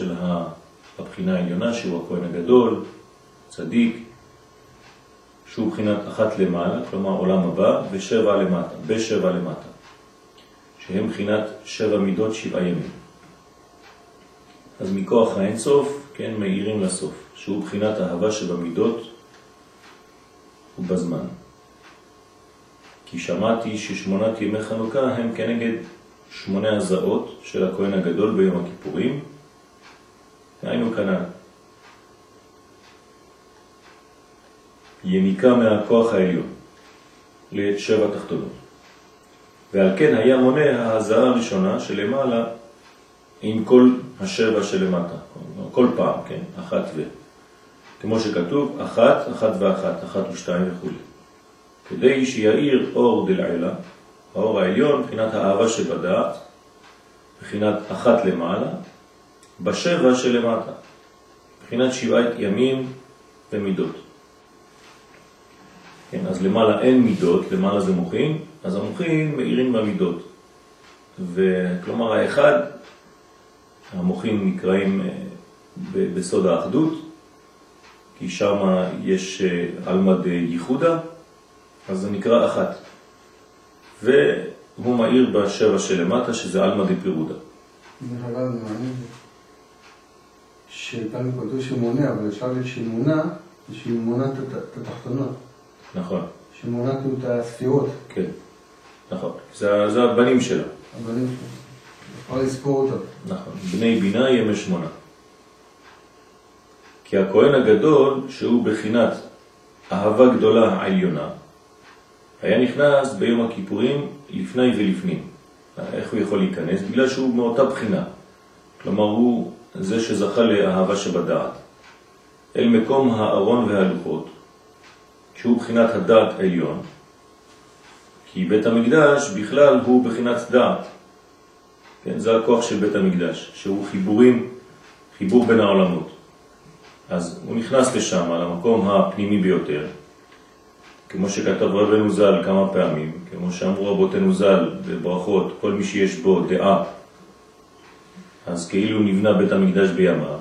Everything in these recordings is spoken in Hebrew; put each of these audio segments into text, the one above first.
של הבחינה העליונה, שהוא הכהן הגדול, צדיק, שהוא בחינת אחת למעלה, כלומר עולם הבא, ושבע למטה, בשבע למטה, שהם בחינת שבע מידות שבעה ימים. אז מכוח האינסוף, כן, מאירים לסוף, שהוא בחינת אהבה שבמידות ובזמן. כי שמעתי ששמונת ימי חנוכה הם כנגד שמונה הזעות של הכהן הגדול ביום הכיפורים, היינו כנ"ל. יניקה מהכוח העליון לשבע תחתונות. ועל כן היה מונה ההזעה הראשונה שלמעלה עם כל השבע שלמטה, כל פעם, כן, אחת ו... כמו שכתוב, אחת, אחת ואחת, אחת ושתיים וכו'. כדי שיעיר אור דלעילה, האור העליון, מבחינת האהבה שבדעת, מבחינת אחת למעלה, בשבע שלמטה, מבחינת שבעת ימים ומידות. כן, אז למעלה אין מידות, למעלה זה מוחין, אז המוחין מאירים במידות. וכלומר האחד, המוחין נקראים אה, בסוד האחדות, כי שם יש אלמד אה, ייחודה, אז זה נקרא אחת. והוא מאיר בשבע שלמטה, שזה אלמא דפירודה. שכאן כתוב שמונה, אבל אפשר להגיד שמונה, שהיא מונה את התחתונות. נכון. שמונה כאילו את הספירות. כן, נכון. זה, זה הבנים שלה. הבנים שלה. אפשר לספור אותם. נכון. בני בינה ימי שמונה. כי הכהן הגדול, שהוא בחינת אהבה גדולה העליונה, היה נכנס ביום הכיפורים לפני ולפנים. איך הוא יכול להיכנס? בגלל שהוא מאותה בחינה. כלומר, הוא זה שזכה לאהבה שבדעת. אל מקום הארון והלוחות, שהוא בחינת הדעת העליון, כי בית המקדש בכלל הוא בחינת דעת. כן, זה הכוח של בית המקדש, שהוא חיבורים, חיבור בין העולמות. אז הוא נכנס לשם, על המקום הפנימי ביותר, כמו שכתב רבנו ז"ל כמה פעמים, כמו שאמרו רבותינו ז"ל בברכות, כל מי שיש בו דעה, אז כאילו נבנה בית המקדש בימיו,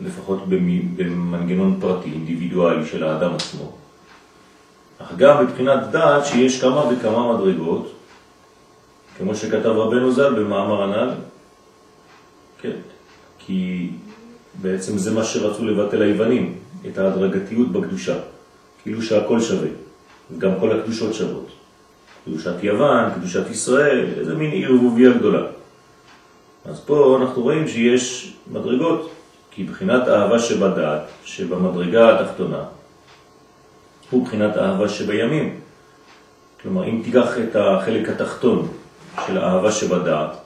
לפחות במנגנון פרטי, אינדיבידואלי של האדם עצמו. אך גם מבחינת דעת שיש כמה וכמה מדרגות, כמו שכתב רבנו ז"ל במאמר הנ"ל, כן, כי בעצם זה מה שרצו לבטל היוונים, את ההדרגתיות בקדושה. כאילו שהכל שווה, גם כל הקדושות שוות. קדושת יוון, קדושת ישראל, איזה מין ערבוביה גדולה. אז פה אנחנו רואים שיש מדרגות, כי בחינת אהבה שבדעת, שבמדרגה התחתונה, הוא בחינת אהבה שבימים. כלומר, אם תיקח את החלק התחתון של האהבה שבדעת,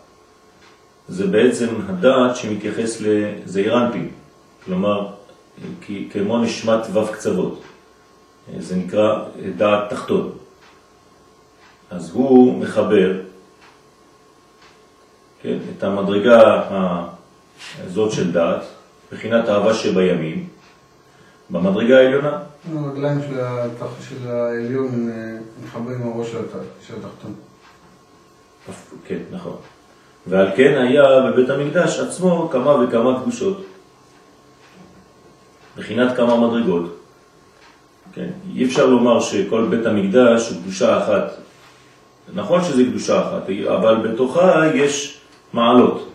זה בעצם הדעת שמתייחס לזעירנטים, כלומר, כמו נשמת ו' קצוות. זה נקרא דעת תחתון. אז הוא מחבר כן, את המדרגה הזאת של דעת, בחינת אהבה שבימים, במדרגה העליונה. הרגליים של, התח... של העליון מחברים עם הראש של התחתון. כן, נכון. ועל כן היה בבית המקדש עצמו כמה וכמה קדושות. בחינת כמה מדרגות. כן? אי אפשר לומר שכל בית המקדש הוא קדושה אחת. נכון שזה קדושה אחת, אבל בתוכה יש מעלות.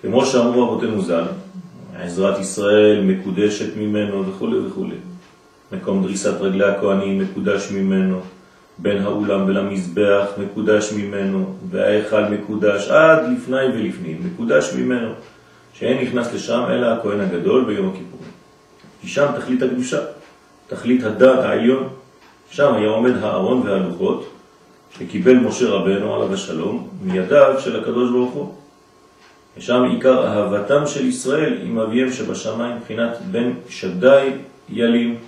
כמו שאמרו אבותינו ז"ל, עזרת ישראל מקודשת ממנו וכו' וכו'. מקום דריסת רגלי הכהנים מקודש ממנו, בין האולם ולמזבח מקודש ממנו, והאיכל מקודש עד לפני ולפנים, מקודש ממנו, שאין נכנס לשם אלא הכהן הגדול ביום הכיפורים. כי שם תכלית הקדושה. תכלית הדעת העליון, שם היה עומד הארון והלוחות שקיבל משה רבנו עליו השלום מידיו של הקדוש ברוך הוא. ושם עיקר אהבתם של ישראל עם אביהם שבשמיים, מבחינת בן שדי ילים,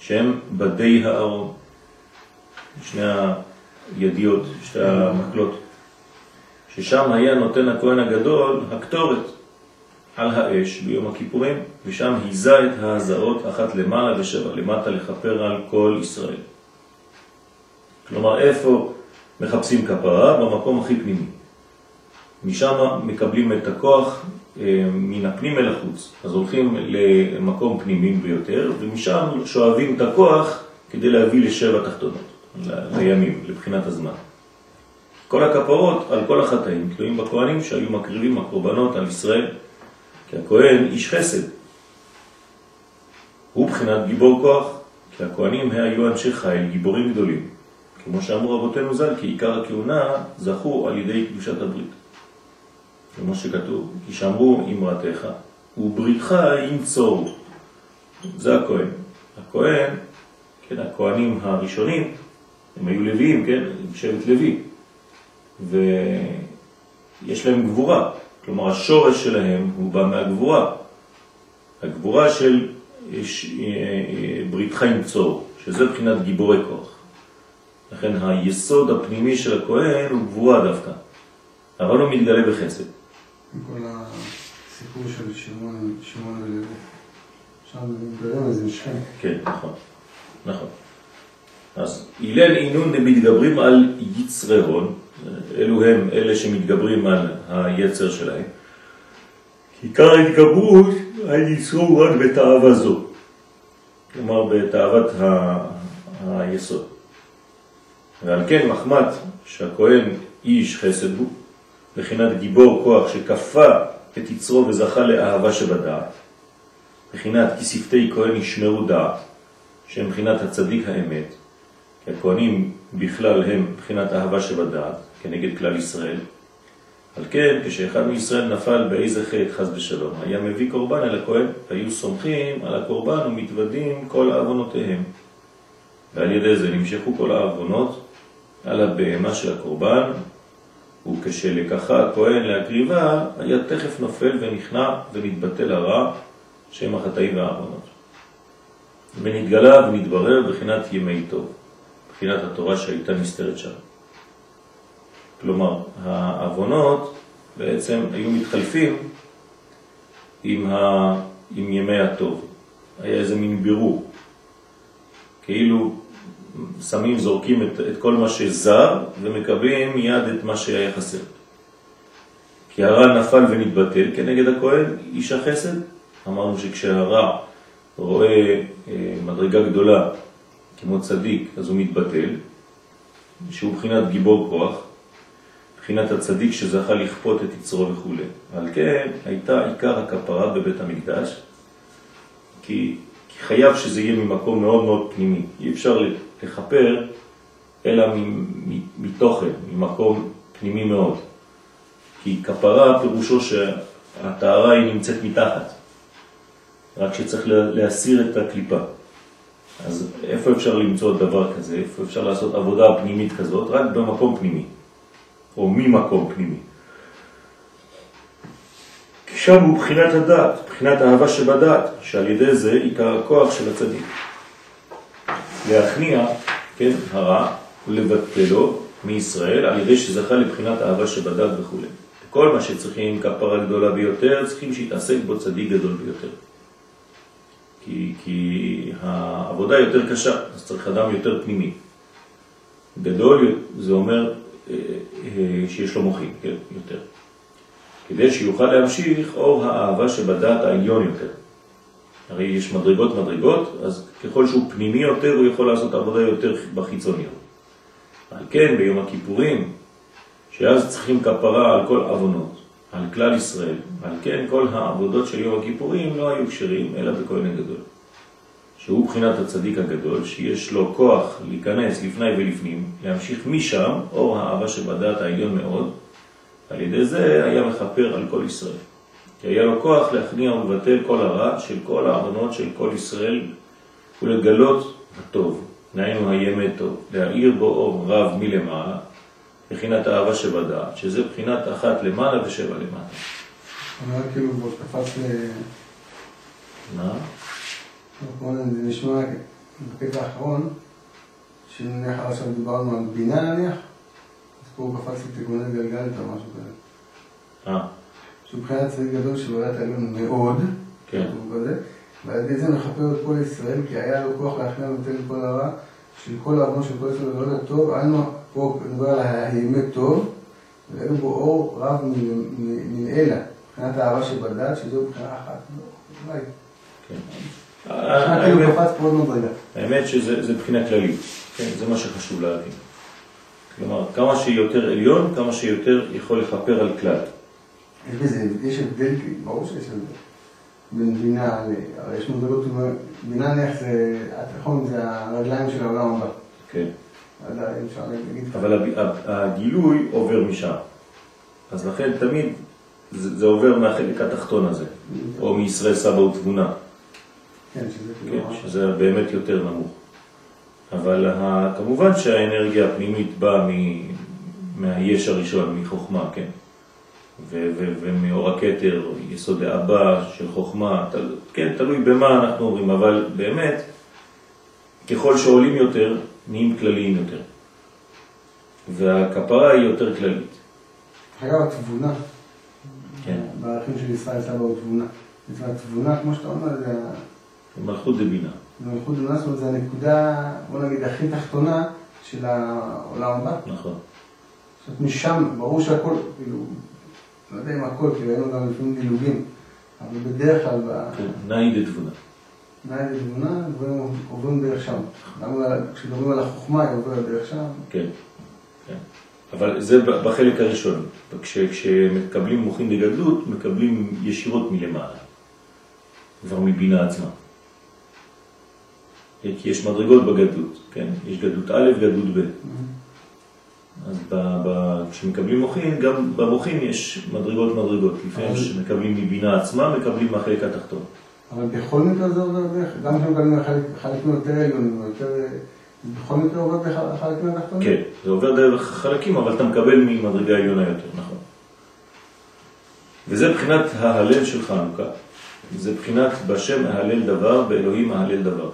שהם בדי הארון. שני הידיעות, שתי המקלות. ששם היה נותן הכהן הגדול הקטורת על האש ביום הכיפורים, ושם היזה את ההזעות אחת למעלה ושבע למטה לכפר על כל ישראל. כלומר, איפה מחפשים כפרה? במקום הכי פנימי. משם מקבלים את הכוח אה, מן הפנים אל החוץ. אז הולכים למקום פנימי ביותר, ומשם שואבים את הכוח כדי להביא לשבע תחתונות, לימים, לבחינת הזמן. כל הכפרות על כל החטאים תלויים בכהנים שהיו מקריבים הקורבנות על ישראל, כי הכהן איש חסד. הוא בחינת גיבור כוח, כי הכהנים היו אנשי חיל, גיבורים גדולים. כמו שאמרו רבותינו ז"ל, כי עיקר הכהונה זכו על ידי קדושת הברית. כמו שכתוב, כי שאמרו אמרתך, ובריתך ינצור. זה הכהן. הכהן, כן, הכהנים הראשונים, הם היו לוויים, כן, שבט לוי. ויש להם גבורה, כלומר השורש שלהם הוא בא מהגבורה. הגבורה של ברית חיים צור, שזה מבחינת גיבורי כוח. לכן היסוד הפנימי של הכהן הוא גבורה דווקא, אבל הוא מתגלה בחסד. כל הסיפור של שמעון ולוי, שם מתגלה איזה שכם. כן, נכון, נכון. אז הלל אינון דמתגברים על יצרי הון, אלו הם אלה שמתגברים על היצר שלהם. עיקר ההתגברות היצרו רק בתאווה זו, כלומר בתאוות היסוד. ועל כן מחמת שהכהן איש חסד הוא, בחינת גיבור כוח שכפה את יצרו וזכה לאהבה שבדעת, בחינת כי שפתי כהן ישמרו דעת, שהם בחינת הצדיק האמת, כי הכהנים בכלל הם בחינת אהבה שבדעת, כנגד כלל ישראל. על כן, כשאחד מישראל נפל באיזה חטא חס ושלום, היה מביא קורבן אל הכהן, היו סומכים על הקורבן ומתוודים כל העוונותיהם. ועל ידי זה נמשכו כל העוונות על הבהמה של הקורבן, וכשלקחה הכהן להקריבה, היה תכף נופל ונכנע ונתבטל הרע, שם החטאים והעוונות. ונתגלה ונתברר בחינת ימי טוב, בחינת התורה שהייתה נסתרת שם. כלומר, העוונות בעצם היו מתחלפים עם, ה... עם ימי הטוב. היה איזה מין בירור. כאילו שמים, זורקים את, את כל מה שזר ומקבלים מיד את מה שהיה חסר. כי הרע נפל ונתבטל כנגד הכהן, איש החסד. אמרנו שכשהרע רואה אה, מדרגה גדולה כמו צדיק, אז הוא מתבטל, שהוא בחינת גיבור כוח, בחינת הצדיק שזכה לכפות את יצרו וכו'. על כן הייתה עיקר הכפרה בבית המקדש, כי, כי חייב שזה יהיה ממקום מאוד מאוד פנימי. אי אפשר לכפר אלא מתוכן, ממקום פנימי מאוד. כי כפרה פירושו שהטהרה היא נמצאת מתחת, רק שצריך להסיר את הקליפה. אז איפה אפשר למצוא דבר כזה? איפה אפשר לעשות עבודה פנימית כזאת? רק במקום פנימי. או ממקום פנימי. שם הוא בחינת הדעת, בחינת האהבה שבדעת, שעל ידי זה עיקר הכוח של הצדיק. להכניע, כן, הרע, ולבטלו מישראל על ידי שזכה לבחינת אהבה שבדעת וכו'. כל מה שצריכים כפרה גדולה ביותר, צריכים שיתעסק בו צדיק גדול ביותר. כי, כי העבודה יותר קשה, אז צריך אדם יותר פנימי. גדול זה אומר אה, שיש לו מוחים, כן, יותר. כדי שיוכל להמשיך אור האהבה שבדעת העליון יותר. הרי יש מדרגות מדרגות, אז ככל שהוא פנימי יותר, הוא יכול לעשות עבודה יותר בחיצוניות. על כן, ביום הכיפורים, שאז צריכים כפרה על כל עוונות, על כלל ישראל, על כן כל העבודות של יום הכיפורים לא היו קשרים, אלא בכהן הגדול. שהוא בחינת הצדיק הגדול, שיש לו כוח להיכנס לפני ולפנים, להמשיך משם, אור האהבה שבדעת העליון מאוד, על ידי זה היה מחפר על כל ישראל. כי היה לו כוח להכניע ולבטל כל הרע של כל העוונות של כל ישראל ולגלות הטוב, נהיינו הימי טוב, להאיר בו אור רב מלמעלה, בחינת האהבה שבדעת, שזה בחינת אחת למעלה ושבע למטה. אומר כאילו בו קפץ ל... מה? זה נשמע בקטע האחרון, שנניח עכשיו דיברנו על בינה נניח, אז פה הוא קפץ לתיקוני גלגלת או משהו כזה. אה, שהוא מבחינת צדיק גדול של עולת העליון מאוד, כן. כזה, ועל ידי זה מכפר את כל ישראל, כי היה לו כוח להכניע ולתת את כל הרע, של כל העוון של כל ישראל ולא טוב, היינו פה נדבר על הימי טוב, ואין בו אור רב מן- אלה, מבחינת האהבה שבדת, שזו מבחינה אחת. אולי. כן. מבחינה האמת-. האמת שזה זה בחינה כללית, כן, זה מה שחשוב להבין. כלומר, כמה שיותר עליון, כמה שיותר יכול לכפר על כלל. יש בזה, יש הבדל, ברור שיש הבדל. בין בינה ל... הרי יש מדרגות, בינה נניח זה, התיכון זה הרגליים של העולם הבא. כן. עדיין אפשר להגיד. אבל הגילוי עובר משם. אז לכן תמיד זה, זה עובר מהחלק התחתון הזה, או מישראל סבא ותבונה, כן, שזה כן, כאילו... ממש- שזה באמת יותר נמוך. אבל כמובן שהאנרגיה הפנימית באה מהיש הראשון, מחוכמה, כן. ומאור הכתר, יסוד האבא של חוכמה, תל, כן, תלוי במה אנחנו אומרים, אבל באמת, ככל שעולים יותר, נהיים כלליים יותר. והכפרה היא יותר כללית. אגב, התבונה, כן. בערכים של ישראל סבא הוא תבונה. התבונה, כמו שאתה אומר, זה מלכות דבינה. זה מלכות דבונה, זאת אומרת, זה הנקודה, בוא נגיד, הכי תחתונה של העולם הבא. נכון. זאת אומרת, משם, ברור שהכל, כאילו, לא יודע אם הכל, כי ראינו גם לפעמים דילוגים, אבל בדרך כלל, כן, נאי דתבונה. תנאי לתבונה, דברים עוברים דרך שם. גם על- כשמדברים על החוכמה, היא עוברת דרך שם. כן, כן. אבל זה בחלק הראשון. כש, כשמקבלים מוחין דגדלות, מקבלים ישירות מלמעלה. כבר מבינה עצמה. כי יש מדרגות בגדלות, כן? יש גדלות א', גדלות ב'. אז כשמקבלים מוחין, גם במוחין יש מדרגות מדרגות. לפעמים שמקבלים מבינה עצמה, מקבלים מהחלק התחתון. אבל בכל מקרה זה עובר דרך, גם כשמקבלים חלק- חלקים יותר עליונים, יותר... בכל מקרה עובר דרך החלקים התחתונים? כן, זה עובר דרך חלקים, אבל אתה מקבל ממדרגה עליונה יותר, נכון. וזה בחינת ההלל של חנוכה. זה בחינת בשם ההלל דבר, באלוהים ההלל דבר.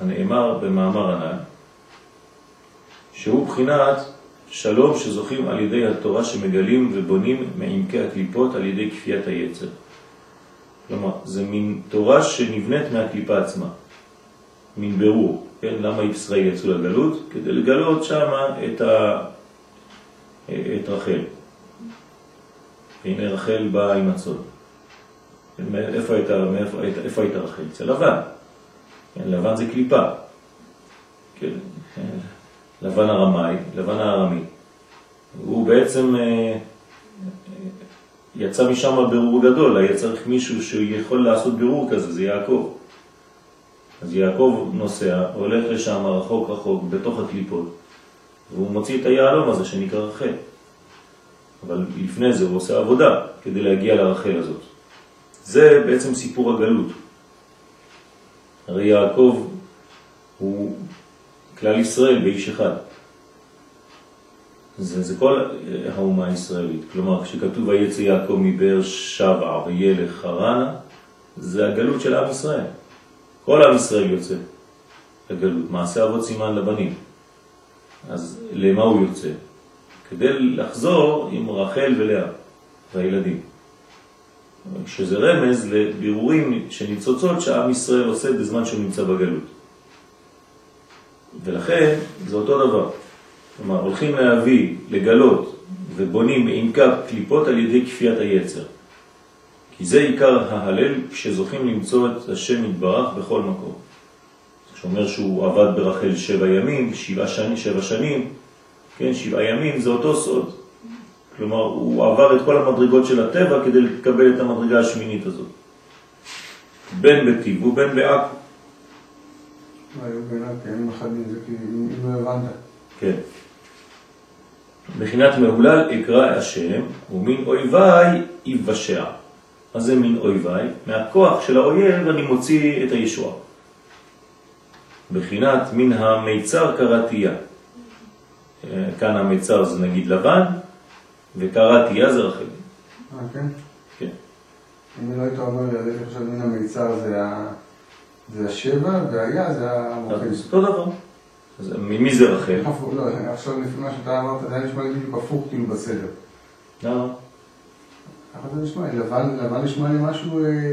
הנאמר במאמר הנ"ל, שהוא בחינת שלום שזוכים על ידי התורה שמגלים ובונים מעמקי הקליפות על ידי כפיית היצר. כלומר, זה מין תורה שנבנית מהקליפה עצמה, מין ברור, כן? למה ישראל יצאו לגלות? כדי לגלות שם את, ה... את רחל. והנה רחל באה עם הצוד. איפה הייתה, מאיפה, איפה הייתה רחל? אצל לבן. כן, לבן זה קליפה. כן, לבן הרמאי, לבן הארמי. הוא בעצם אה, יצא משם ברור גדול, היה צריך מישהו שיכול לעשות ברור כזה, זה יעקב. אז יעקב נוסע, הולך לשם רחוק רחוק, בתוך הקליפות, והוא מוציא את היעלום הזה שנקרא רחל. אבל לפני זה הוא עושה עבודה כדי להגיע לרחל הזאת. זה בעצם סיפור הגלות. הרי יעקב הוא כלל ישראל באיש אחד. זה, זה כל האומה הישראלית. כלומר, כשכתוב ויצא יעקב מבאר שבע וילך חרנה, זה הגלות של עם ישראל. כל עם ישראל יוצא לגלות. מעשה אבות סימן לבנים. אז למה הוא יוצא? כדי לחזור עם רחל ולאה והילדים. שזה רמז לבירורים שניצוצות שעם ישראל עושה בזמן שהוא נמצא בגלות. ולכן זה אותו דבר. כלומר, הולכים להביא, לגלות ובונים מעמקה קליפות על ידי כפיית היצר. כי זה עיקר ההלל כשזוכים למצוא את השם יתברך בכל מקום. שאומר שהוא עבד ברחל שבע ימים, שבע שנים, שבע שנים, כן, שבעה ימים זה אותו סוד. כלומר, הוא עבר את כל המדרגות של הטבע כדי לקבל את המדרגה השמינית הזאת. בין בטיב ובין בעכו. היו אחדים, זה כאילו, אם לא הבנת. כן. בחינת מהולל אקרא השם, ומין אויביי יבשע. מה זה מין אויביי? מהכוח של האויב אני מוציא את הישועה. בחינת מן המיצר קראתיה. אה, כאן המיצר זה נגיד לבן, וקראתיה זה רחל. אה, כן? כן. אם לא היית אומר חושב מן המיצר זה ה- זה השבע, והיה זה המוקד. אותו דבר. אז ממי זה רחל? לא, עכשיו לפי מה שאתה אמרת, זה היה נשמע לי בדיוק הפוך כאילו בסדר. למה? ככה זה נשמע לבן, נשמע לי משהו אה,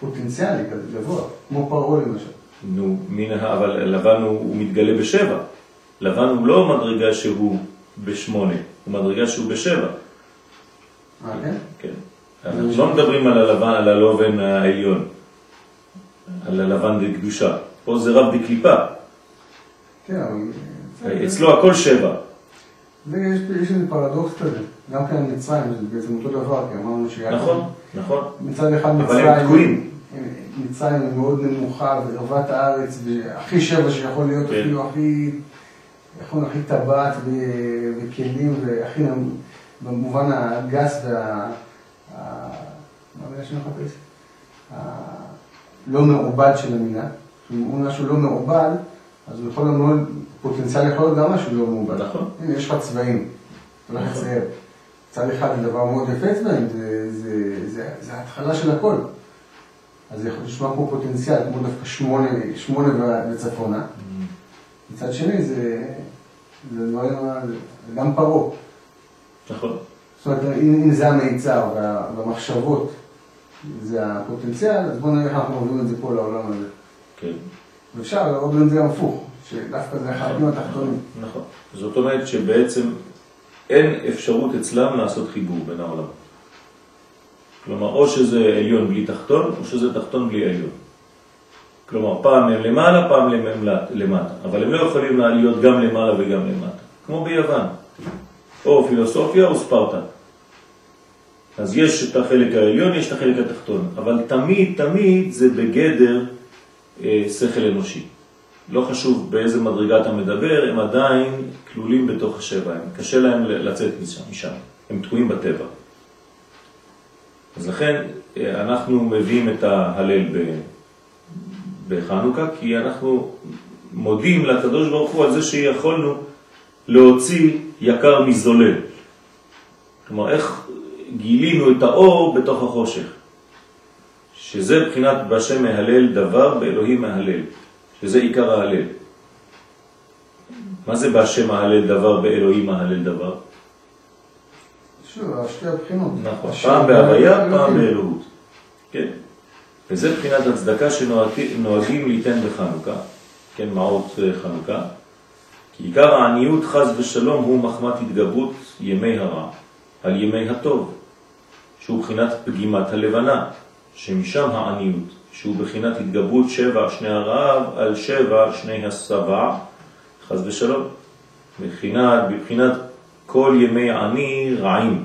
פוטנציאלי כזה, גבוה, כמו פרעה למשל. נו. אבל לבן הוא, הוא מתגלה בשבע. לבן הוא לא מדרגה שהוא בשמונה, הוא מדרגה שהוא בשבע. אה, כן? כן. אנחנו לא מדברים על הלבן, על הלובן העליון, על הלבן דקדושה. פה זה רב דקליפה. כן, אבל... אצלו הכל שבע. זה, יש, איזה פרדוקס כזה, גם כן מצרים, זה בעצם אותו דבר, כי אמרנו שיעקב... נכון, נכון. מצד אחד אבל מצרים, הם תקועים. מצרים היא מאוד נמוכה, וערוות הארץ, והכי שבע שיכול להיות, כן. אפילו הכי, יכול הכי טבעת וכלים, והכי, במובן הגס וה... מה המילה שאני מחפש? הלא מעובד של המילה. אם הוא משהו לא מעובד, אז הוא יכול גם פוטנציאל יכול להיות גם משהו לא מעובד. נכון. הנה, יש לך צבעים, אתה הולך לצייר. צד אחד זה דבר מאוד יפה צבעים, זה, ההתחלה של הכל. אז זה יכול לשמוע כמו פוטנציאל, כמו דווקא שמונה, שמונה וצפונה. מצד שני, זה, זה דברים, זה גם פרעה. נכון. זאת אומרת, אם, זה המיצר וה, והמחשבות זה הפוטנציאל, אז בואו נראה איך אנחנו מובילים את זה פה לעולם הזה. כן. ואפשר לראות את זה גם הפוך, שדווקא זה החלקים התחתונים. נכון. זאת אומרת שבעצם אין אפשרות אצלם לעשות חיבור בין העולם. כלומר, או שזה עליון בלי תחתון, או שזה תחתון בלי עליון. כלומר, פעם הם למעלה, פעם הם למטה. אבל הם לא יכולים להיות גם למעלה וגם למטה. כמו ביוון. או פילוסופיה או ספרטה. אז יש את החלק העליון, יש את החלק התחתון. אבל תמיד, תמיד זה בגדר אה, שכל אנושי. לא חשוב באיזה מדרגה אתה מדבר, הם עדיין כלולים בתוך השבע, הם קשה להם לצאת משם, משם. הם תקועים בטבע. אז לכן אה, אנחנו מביאים את ההלל ב- בחנוכה, כי אנחנו מודים לקדוש ברוך הוא על זה שיכולנו להוציא יקר מזולל. כלומר, איך גילינו את האור בתוך החושך. שזה בחינת בשם מהלל דבר, באלוהים מהלל. שזה עיקר ההלל. מה זה בשם מהלל דבר, באלוהים מהלל דבר? שוב, שתי הבחינות. נכון, פעם בהוויה, פעם. באלוהות. כן. וזה בחינת הצדקה שנוהגים ליתן בחנוכה, כן, מעות אה, חנוכה, כי עיקר העניות חז ושלום הוא מחמת התגברות ימי הרע על ימי הטוב, שהוא בחינת פגימת הלבנה, שמשם העניות, שהוא בחינת התגברות שבע שני הרעב על שבע שני השבע, חז ושלום, בבחינת, בבחינת כל ימי עני רעים.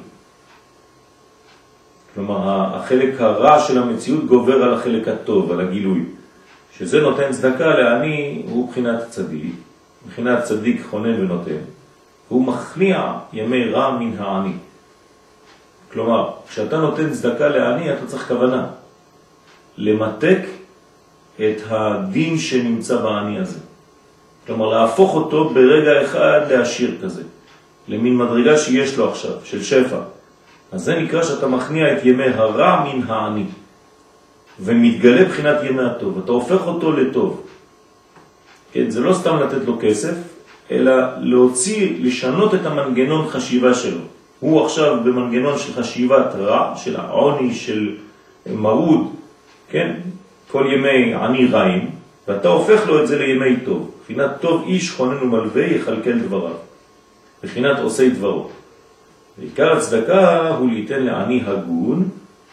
כלומר, החלק הרע של המציאות גובר על החלק הטוב, על הגילוי. שזה נותן צדקה לעני הוא בחינת צדיק, בחינת צדיק חונן ונותן. הוא מכניע ימי רע מן העני. כלומר, כשאתה נותן צדקה לעני, אתה צריך כוונה. למתק את הדין שנמצא בעני הזה. כלומר, להפוך אותו ברגע אחד לעשיר כזה, למין מדרגה שיש לו עכשיו, של שפע. אז זה נקרא שאתה מכניע את ימי הרע מן העני, ומתגלה בחינת ימי הטוב. אתה הופך אותו לטוב. כן, זה לא סתם לתת לו כסף, אלא להוציא, לשנות את המנגנון חשיבה שלו. הוא עכשיו במנגנון של חשיבת רע, של העוני, של מרוד, כן? כל ימי עני רעים, ואתה הופך לו את זה לימי טוב. בחינת טוב איש חונן ומלווה יכלכל דבריו. בחינת עושי דברו. ועיקר הצדקה הוא ליתן לעני הגון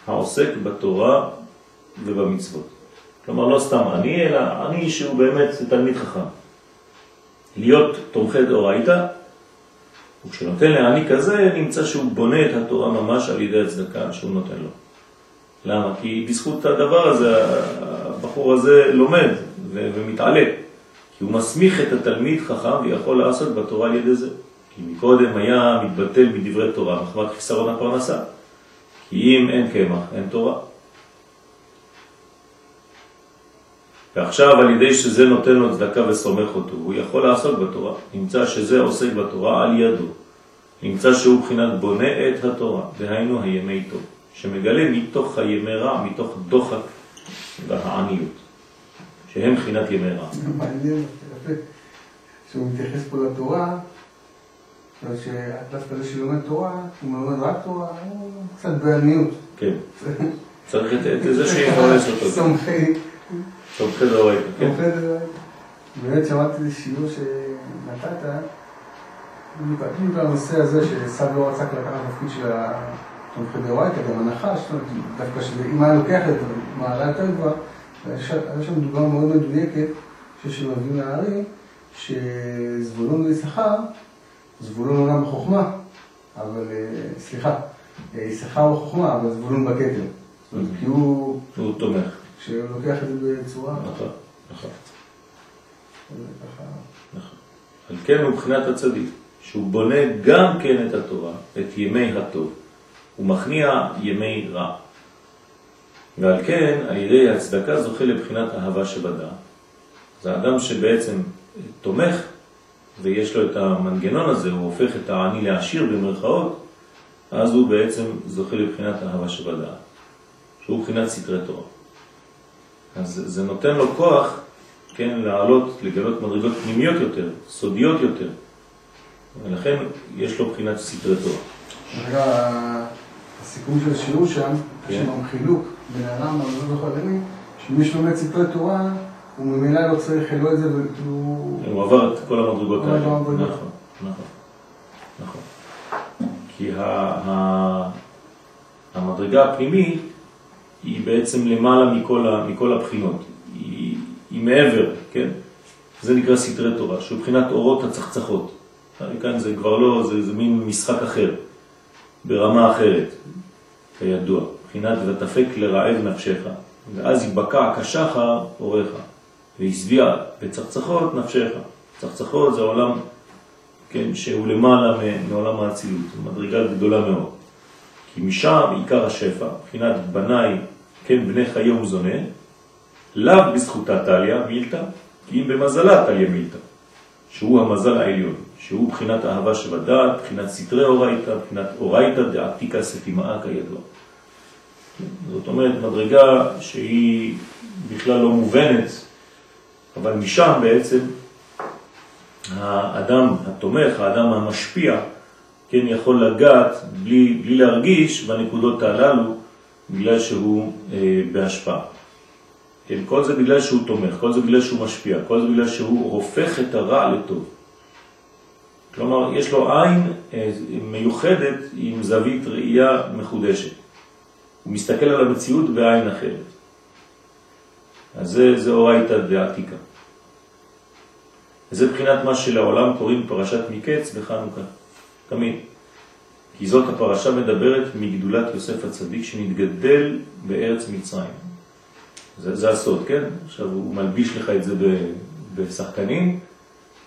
העוסק בתורה ובמצוות. כלומר, לא סתם עני, אלא עני שהוא באמת תלמיד חכם. להיות תומכי דאורייתא, וכשנותן לעני כזה, נמצא שהוא בונה את התורה ממש על ידי הצדקה שהוא נותן לו. למה? כי בזכות הדבר הזה, הבחור הזה לומד ומתעלה. כי הוא מסמיך את התלמיד חכם ויכול לעשות בתורה על ידי זה. כי מקודם היה מתבטל מדברי תורה, מחמת חיסרון הפרנסה. כי אם אין קמח, אין תורה. ועכשיו על ידי שזה נותן לו צדקה וסומך אותו, הוא יכול לעסוק בתורה. נמצא שזה עוסק בתורה על ידו. נמצא שהוא בחינת בונה את התורה, דהיינו הימי טוב. שמגלה מתוך הימי רע, מתוך דוחק והעניות, שהם בחינת ימי רע. מעניין, יפה. כשהוא מתייחס פה לתורה, שדווקא זה שלומד תורה, הוא מלמד רק תורה, הוא קצת בעניות. כן. צריך את זה שיפרס אותו. סומכי. סומכי דאורייתא, כן. סומכי דאורייתא. באמת שמעתי איזה שיעור שנתת, בדיוק הנושא הזה שסב לא רצה לקחת תפקיד של התומכי דאורייתא, גם הנחש, דווקא שאם היה לוקח את מעלה יותר גבוהה, היה שם דוגמה מאוד מדויקת, שמביאים להערים, שזבולון ויששכר, זבולון עולם בחוכמה, אבל, סליחה, יששכר בחוכמה, אבל זבולון בכתר. כי הוא... הוא תומך. כשהוא לוקח את זה בצורה... נכון, נכון. נכון. על כן הוא מבחינת הצדיק, שהוא בונה גם כן את התורה, את ימי הטוב. הוא מכניע ימי רע. ועל כן, על ידי הצדקה זוכה לבחינת אהבה שבדע. זה אדם שבעצם תומך, ויש לו את המנגנון הזה, הוא הופך את העני לעשיר במרכאות, אז הוא בעצם זוכה לבחינת אהבה שבדע, שהוא בחינת סתרי תורה. אז זה נותן לו כוח, כן, לעלות, לגלות מדרגות פנימיות יותר, סודיות יותר, ולכן יש לו בחינת סתרי תורה. רגע, הסיכום של השיעור שם, יש שם חילוק בין העולם למדוד החללים, שמי שלומד ספרי תורה, הוא ממילא לא צריך לא את זה, והוא... הוא עבר את כל המדרגות האלה. נכון, נכון, נכון. כי המדרגה הפנימית היא בעצם למעלה מכל הבחינות. היא, היא מעבר, כן? זה נקרא סתרי תורה, שהוא אורות הצחצחות. כאן זה כבר לא, זה, זה מין משחק אחר, ברמה אחרת, כידוע. בחינת ותפק לרעב נפשך, ואז יבקע כשחר אורך, והשביע בצחצחות נפשך. צחצחות זה עולם, כן, שהוא למעלה מעולם האצילות, מדרגה גדולה מאוד. כי משם עיקר השפע, בחינת בניי, כן, בני חיי ומזונה, לאו בזכותה טליה מילתא, כי אם במזלה טליה מילתא, שהוא המזל העליון, שהוא בחינת אהבה שבדעת, בחינת סתרי אורייתא, בחינת אורייתא דעתיקה סתימאה כידוע. זאת אומרת, מדרגה שהיא בכלל לא מובנת, אבל משם בעצם האדם התומך, האדם המשפיע, כן, יכול לגעת בלי, בלי להרגיש בנקודות הללו, בגלל שהוא אה, בהשפעה. כן, כל זה בגלל שהוא תומך, כל זה בגלל שהוא משפיע, כל זה בגלל שהוא הופך את הרע לטוב. כלומר, יש לו עין אה, מיוחדת עם זווית ראייה מחודשת. הוא מסתכל על המציאות בעין אחרת. אז זה, זה אורייתא דעתיקה. וזה בחינת מה שלעולם קוראים פרשת מקץ בחנוכה, תמיד. כי זאת הפרשה מדברת מגדולת יוסף הצדיק שנתגדל בארץ מצרים. זה, זה הסוד, כן? עכשיו הוא מלביש לך את זה בשחקנים,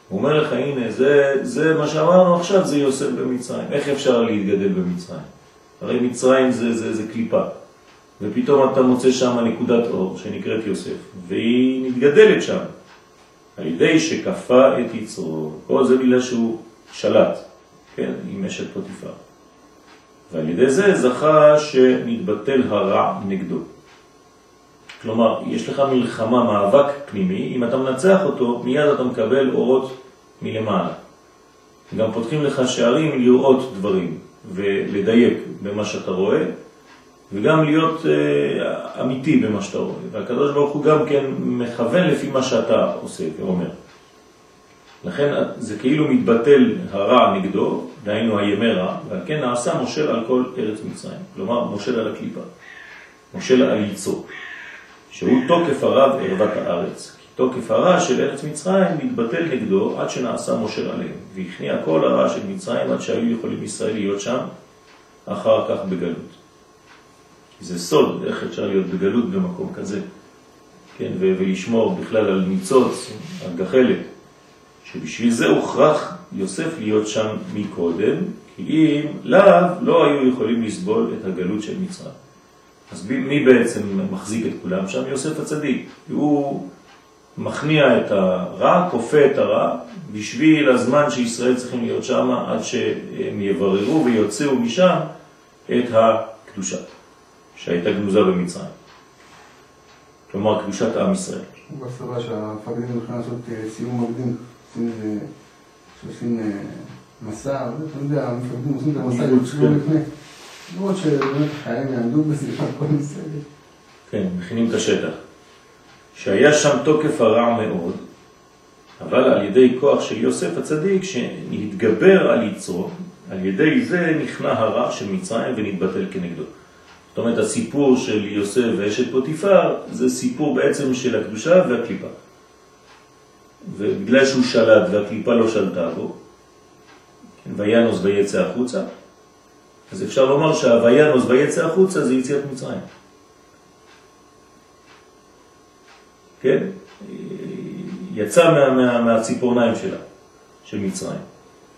הוא אומר לך, הנה, זה, זה מה שאמרנו עכשיו, זה יוסף במצרים. איך אפשר להתגדל במצרים? הרי מצרים זה, זה, זה קליפה, ופתאום אתה מוצא שם נקודת אור שנקראת יוסף, והיא מתגדלת שם, על ידי שכפה את יצרו, כל זה בגלל שהוא שלט, כן, עם אשת פוטיפר. ועל ידי זה זכה שנתבטל הרע נגדו. כלומר, יש לך מלחמה, מאבק פנימי, אם אתה מנצח אותו, מיד אתה מקבל אורות מלמעלה. גם פותחים לך שערים לראות דברים. ולדייק במה שאתה רואה, וגם להיות אה, אמיתי במה שאתה רואה. והקדוש ברוך הוא גם כן מכוון לפי מה שאתה עושה ואומר. לכן זה כאילו מתבטל הרע נגדו, דהיינו הימי רע, ועל כן נעשה מושל על כל ארץ מצרים. כלומר, מושל על הקליפה, מושל על יצור, שהוא תוקף הרע בערוות הארץ. כי תוקף הרע של ארץ מצרים מתבטל נגדו עד שנעשה מושל עליהם, והכניע כל הרע של מצרים עד שהיו יכולים ישראל להיות שם אחר כך בגלות. זה סוד, איך אפשר להיות בגלות במקום כזה, כן, ולשמור בכלל על ניצוץ, על גחלת, שבשביל זה הוכרח יוסף להיות שם מקודם, כי אם לאו לא היו יכולים לסבול את הגלות של מצרים. אז מי בעצם מחזיק את כולם שם? יוסף הצדיק. הוא מכניע את הרע, כופה את הרע, בשביל הזמן שישראל צריכים להיות שם עד שהם יבררו ויוצאו משם את הקדושה. שהייתה גנוזה במצרים. כלומר, קדושת עם ישראל. הוא בסבבה שהמפקדים יכולים לעשות אה, סיום מקדים, עושים איזה, שעושים אה, מסע, אתה יודע, המפקדים עושים את המסע יוצאים לפני. לראות שבאמת החיילים יעמדו בזה, הכל בסדר. כן, מכינים את השטח. שהיה שם תוקף הרע מאוד, אבל על ידי כוח של יוסף הצדיק שהתגבר על יצרו, על ידי זה נכנע הרע של מצרים ונתבטל כנגדו. זאת אומרת, הסיפור של יוסף ואשת פוטיפר זה סיפור בעצם של הקדושה והקליפה. ובגלל שהוא שלט והקליפה לא שלטה בו, כן, וינוס ויצא החוצה, אז אפשר לומר שהוויינוס ויצא החוצה זה יציאת מצרים. כן? יצא מה, מה, מהציפורניים שלה, של מצרים.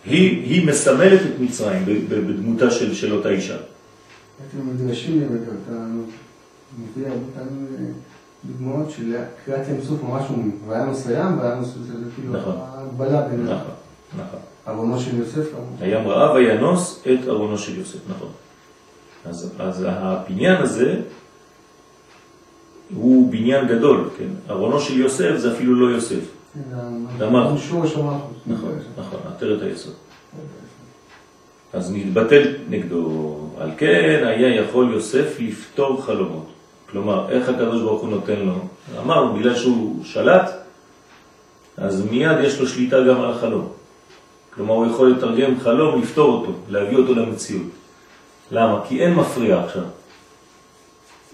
היא, היא מסמלת את מצרים בדמותה של, של אותה אישה. הייתם מדרשים לי, אתה מביא הרבה פעמים אה, דוגמאות של קריאת ים סוף ממש וינוס לים, וינוס זה כאילו נכון. ההגבלה בין נכון, נכון. ארונו של יוסף. הים ראה וינוס את ארונו של יוסף, נכון. אז, אז הבניין הזה הוא בניין גדול, כן? ארונו של יוסף זה אפילו לא יוסף. זה המלכות. שורש המלכות. נכון, נכון, עטרת היסוד. אז נתבטל נגדו. על כן היה יכול יוסף לפתור חלומות. כלומר, איך הקדוש ברוך הוא נותן לו? אמרנו, בגלל שהוא שלט, אז מיד יש לו שליטה גם על החלום. כלומר, הוא יכול לתרגם חלום, לפתור אותו, להביא אותו למציאות. למה? כי אין מפריע עכשיו.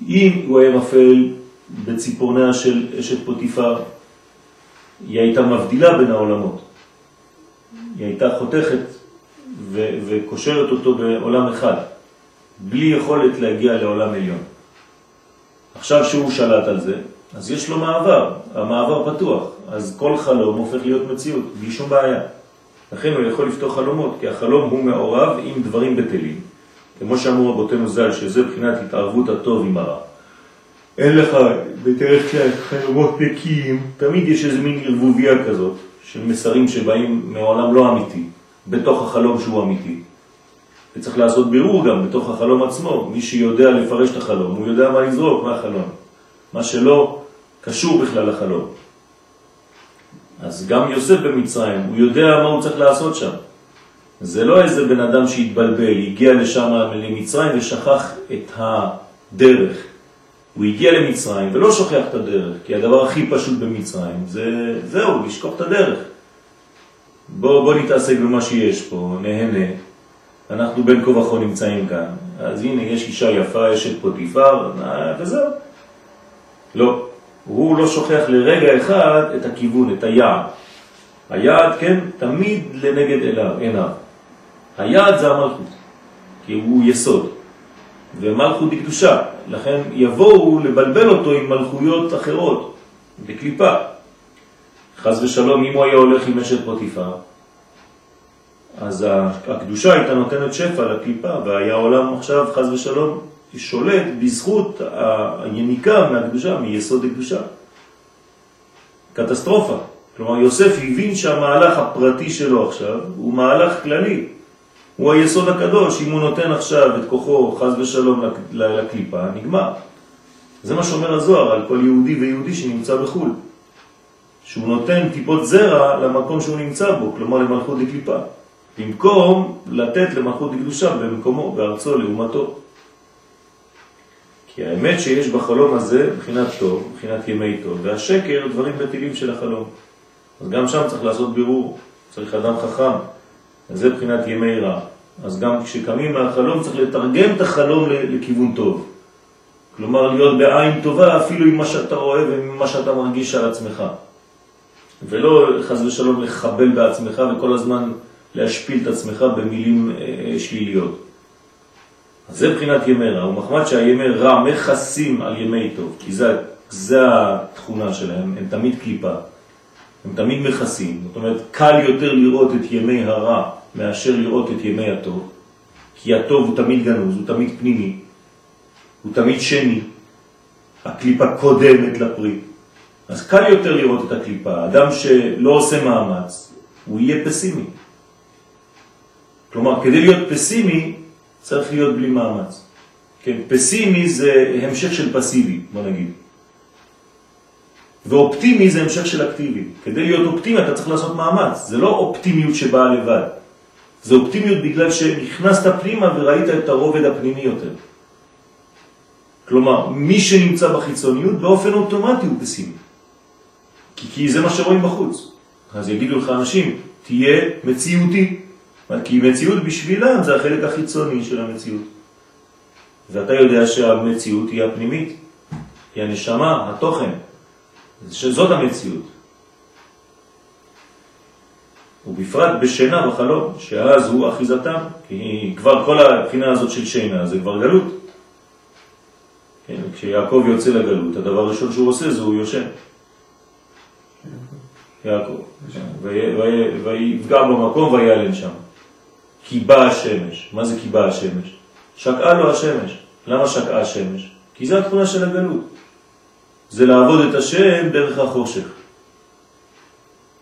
אם הוא היה מפעיל בציפורניה של אשת פוטיפר, היא הייתה מבדילה בין העולמות. היא הייתה חותכת וקושרת אותו בעולם אחד, בלי יכולת להגיע לעולם עליון. עכשיו שהוא שלט על זה, אז יש לו מעבר, המעבר פתוח, אז כל חלום הופך להיות מציאות, בלי שום בעיה. לכן הוא יכול לפתוח חלומות, כי החלום הוא מעורב עם דברים בטלים. כמו שאמרו רבותינו ז"ל, שזה בחינת התערבות הטוב עם הרע. אין לך בדרך כלל חלומות נקיים, תמיד יש איזה מין ערבוביה כזאת של מסרים שבאים מעולם לא אמיתי, בתוך החלום שהוא אמיתי. וצריך לעשות בירור גם בתוך החלום עצמו, מי שיודע לפרש את החלום, הוא יודע מה לזרוק מהחלום, מה שלא קשור בכלל לחלום. אז גם יוסף במצרים, הוא יודע מה הוא צריך לעשות שם. זה לא איזה בן אדם שהתבלבל, הגיע לשם למצרים ושכח את הדרך. הוא הגיע למצרים ולא שוכח את הדרך, כי הדבר הכי פשוט במצרים זה זהו, לשכוח את הדרך. בוא, בוא נתעסק במה שיש פה, נהנה. אנחנו בין כה וכה נמצאים כאן. אז הנה, יש אישה יפה, יש את פוטיפר, וזהו. לא, הוא לא שוכח לרגע אחד את הכיוון, את היעד. היעד, כן, תמיד לנגד אליו, עיניו. היעד זה המלכות, כי הוא יסוד. ומלכות היא קדושה, לכן יבואו לבלבל אותו עם מלכויות אחרות, בקליפה. חז ושלום, אם הוא היה הולך עם אשת פוטיפר, אז הקדושה הייתה נותנת שפע לקליפה, והיה עולם עכשיו, חז ושלום, שולט בזכות היניקה מהקדושה, מיסוד הקדושה. קטסטרופה. כלומר, יוסף הבין שהמהלך הפרטי שלו עכשיו הוא מהלך כללי. הוא היסוד הקדוש, אם הוא נותן עכשיו את כוחו, חז ושלום, לקליפה, נגמר. זה מה שאומר הזוהר על כל יהודי ויהודי שנמצא בחו"ל. שהוא נותן טיפות זרע למקום שהוא נמצא בו, כלומר למלכות לקליפה. במקום לתת למלכות לקדושה במקומו, בארצו, לאומתו. כי האמת שיש בחלום הזה מבחינת טוב, מבחינת ימי טוב, והשקר דברים בטילים של החלום. אז גם שם צריך לעשות בירור, צריך אדם חכם, זה מבחינת ימי רע. אז גם כשקמים מהחלום צריך לתרגם את החלום לכיוון טוב. כלומר להיות בעין טובה אפילו עם מה שאתה רואה ועם מה שאתה מרגיש על עצמך. ולא חז ושלום לחבל בעצמך וכל הזמן להשפיל את עצמך במילים אה, שליליות. אז זה מבחינת ימי רע, ומחמד שהימי רע מכסים על ימי טוב, כי זה, זה התכונה שלהם, הם תמיד קליפה, הם תמיד מכסים, זאת אומרת קל יותר לראות את ימי הרע מאשר לראות את ימי הטוב, כי הטוב הוא תמיד גנוז, הוא תמיד פנימי, הוא תמיד שני, הקליפה קודמת לפרי. אז קל יותר לראות את הקליפה. אדם שלא עושה מאמץ, הוא יהיה פסימי. כלומר, כדי להיות פסימי, צריך להיות בלי מאמץ. כן, פסימי זה המשך של פסיבי, בוא נגיד. ואופטימי זה המשך של אקטיבי. כדי להיות אופטימי אתה צריך לעשות מאמץ, זה לא אופטימיות שבאה לבד. זה אופטימיות בגלל שנכנסת פנימה וראית את הרובד הפנימי יותר. כלומר, מי שנמצא בחיצוניות באופן אוטומטי הוא פסימי. כי, כי זה מה שרואים בחוץ. אז יגידו לך אנשים, תהיה מציאותי. כי מציאות בשבילם זה החלק החיצוני של המציאות. ואתה יודע שהמציאות היא הפנימית, היא הנשמה, התוכן, שזאת המציאות. ובפרט בשינה בחלום, שאז הוא אחיזתם, כי כבר כל הבחינה הזאת של שינה זה כבר גלות. כן, כשיעקב יוצא לגלות, הדבר הראשון שהוא עושה זה הוא יושן. יעקב. ויפגע במקום ויעלן שם. כי השמש. מה זה כי השמש? שקעה לו השמש. למה שקעה השמש? כי זה התכונה של הגלות. זה לעבוד את השם דרך החושך.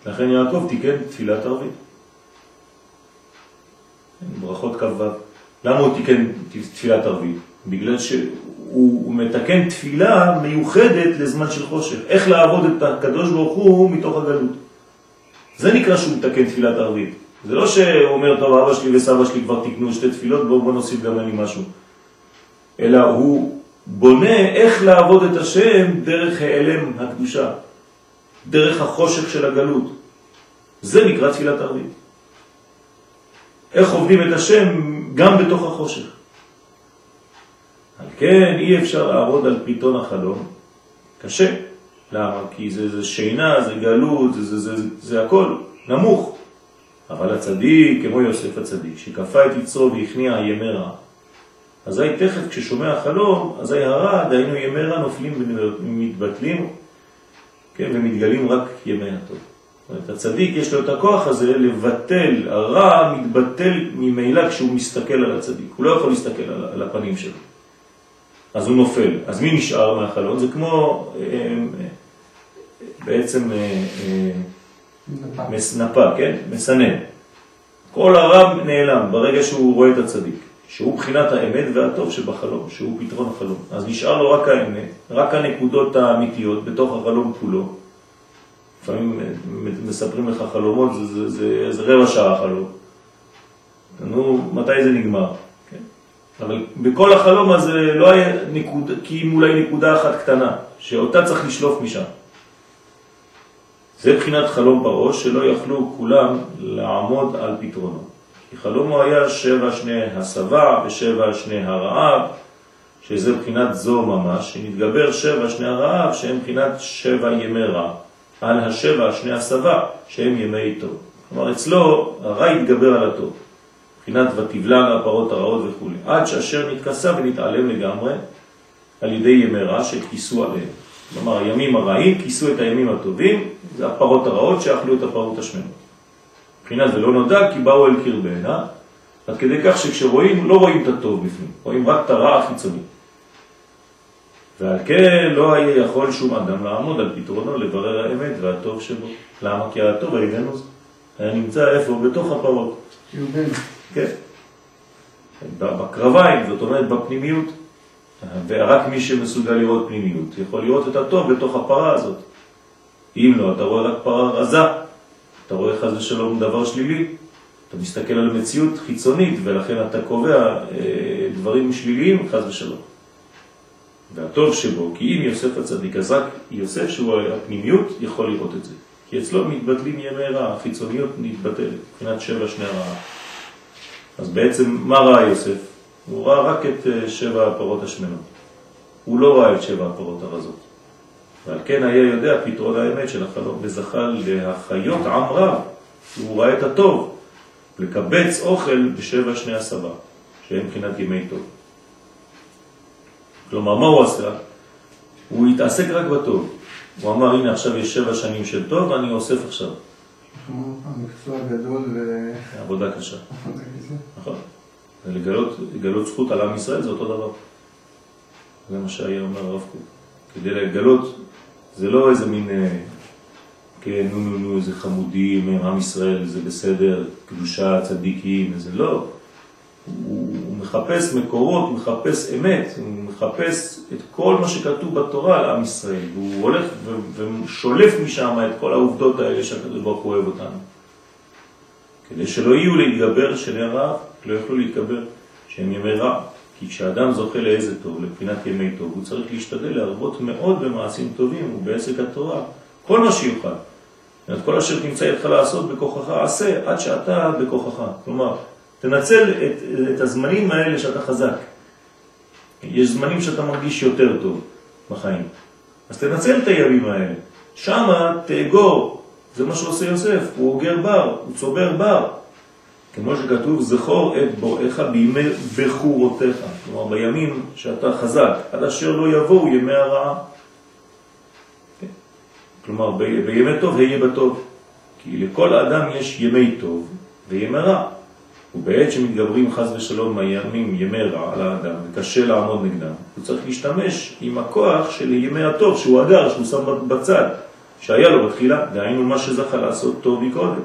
לכן יעקב תיקן תפילת ערבית. ברכות כ"ו. למה הוא תיקן תפילת ערבית? בגלל שהוא מתקן תפילה מיוחדת לזמן של חושך. איך לעבוד את הקדוש ברוך הוא מתוך הגלות. זה נקרא שהוא מתקן תפילת ערבית. זה לא שהוא אומר, טוב, אבא שלי וסבא שלי כבר תקנו שתי תפילות, בואו בוא נוסיף גם אני משהו. אלא הוא בונה איך לעבוד את השם דרך העלם הקדושה, דרך החושך של הגלות. זה נקרא תפילת ערבית. איך עובדים את השם גם בתוך החושך. על כן אי אפשר לעבוד על פתאון החלום. קשה. למה? כי זה, זה שינה, זה גלות, זה, זה, זה, זה הכל נמוך. אבל הצדיק, כמו יוסף הצדיק, שכפה את יצרו והכניע ימי רע. אזי תכף כששומע החלום, אזי הרע, דהיינו ימי רע נופלים ומתבטלים, כן, ומתגלים רק ימי הטוב. אומרת, הצדיק יש לו את הכוח הזה לבטל, הרע מתבטל ממילא כשהוא מסתכל על הצדיק, הוא לא יכול להסתכל על, על הפנים שלו. אז הוא נופל. אז מי נשאר מהחלום? זה כמו אה, אה, בעצם אה, מסנפה, כן? מסנן. כל הרע נעלם ברגע שהוא רואה את הצדיק, שהוא בחינת האמת והטוב שבחלום, שהוא פתרון החלום. אז נשאר לו רק האמת, רק הנקודות האמיתיות בתוך החלום כולו. לפעמים מספרים לך חלומות, זה, זה, זה, זה רבע שעה חלום. נו, מתי זה נגמר? כן? אבל בכל החלום הזה לא היה נקודה, כי אם אולי נקודה אחת קטנה, שאותה צריך לשלוף משם. זה בחינת חלום פרעה שלא יכלו כולם לעמוד על פתרונו. כי חלום הוא היה שבע שני הסבה ושבע שני הרעב, שזה בחינת זו ממש, שנתגבר שבע שני הרעב שהם בחינת שבע ימי רע, על השבע שני הסבה שהם ימי טוב. כלומר אצלו הרע יתגבר על הטוב, בחינת ותבלן הפרות הרעות וכו', עד שאשר נתכסה ונתעלם לגמרי על ידי ימי רע שכיסו עליהם. כלומר, הימים הרעים כיסו את הימים הטובים, זה הפרות הרעות שאכלו את הפרות השמנות. מבחינת זה לא נודע כי באו אל קרבנה, עד כדי כך שכשרואים, לא רואים את הטוב בפנים, רואים רק את הרע החיצוני. ועל כן לא היה יכול שום אדם לעמוד על פתרונו לברר האמת והטוב שבו. למה? כי הטוב העלינו היה נמצא איפה? בתוך הפרות. כן. בקרביים, זאת אומרת בפנימיות. ורק מי שמסוגל לראות פנימיות יכול לראות את הטוב בתוך הפרה הזאת. אם לא, אתה רואה רק פרה רזה, אתה רואה חז ושלום דבר שלילי, אתה מסתכל על מציאות חיצונית ולכן אתה קובע אה, דברים שליליים חז ושלום. והטוב שבו, כי אם יוסף הצדיק, אז רק יוסף שהוא הפנימיות יכול לראות את זה. כי אצלו מתבטלים ימי רע, החיצוניות מתבטלת, מבחינת שבע שני רעה. אז בעצם מה ראה יוסף? הוא ראה רק את אה, שבע הפרות השמנות. הוא לא ראה את שבע הפרות הרזות. ועל כן היה יודע פתרון האמת של החלום, וזכה להחיות עם רב, הוא ראה את הטוב, לקבץ אוכל בשבע שני הסבה, שהם מבחינת ימי טוב. כלומר, מה הוא עשה? הוא התעסק רק בטוב. הוא אמר, הנה עכשיו יש שבע שנים של טוב, ואני אוסף עכשיו. המקצוע גדול ו... עבודה קשה. נכון. לגלות זכות על עם ישראל זה אותו דבר. זה מה שהיה אומר הרב קוק. כדי לגלות, זה לא איזה מין, אה, כן, נו נו נו, איזה חמודים, עם ישראל, זה בסדר, קדושה, צדיקים, זה לא. הוא, הוא מחפש מקורות, הוא מחפש אמת, הוא מחפש את כל מה שכתוב בתורה על עם ישראל, והוא הולך ושולף משם את כל העובדות האלה שהקדוש ברוך הוא אוהב אותנו. כדי שלא יהיו להתגבר של הרע, לא יוכלו להתגבר שהם ימי רע. כי כשאדם זוכה לאיזה טוב, לבחינת ימי טוב, הוא צריך להשתדל להרבות מאוד במעשים טובים ובעסק התורה, כל מה שיוכל. את כל אשר תמצא איתך לעשות בכוחך עשה עד שאתה בכוחך. כלומר, תנצל את, את הזמנים האלה שאתה חזק. יש זמנים שאתה מרגיש יותר טוב בחיים. אז תנצל את הימים האלה. שמה תאגור, זה מה שעושה יוסף, הוא אוגר בר, הוא צובר בר. כמו שכתוב, זכור את בואך בימי בחורותיך. כלומר, בימים שאתה חזק, עד אשר לא יבואו ימי הרעה. כלומר, בימי טוב היה בטוב. כי לכל אדם יש ימי טוב וימי רע. ובעת שמתגברים חז ושלום הימים, ימי רע על האדם, וקשה לעמוד נגדם, הוא צריך להשתמש עם הכוח של ימי הטוב, שהוא אגר, שהוא שם בצד, שהיה לו בתחילה, דהיינו מה שזכה לעשות טוב מקודם.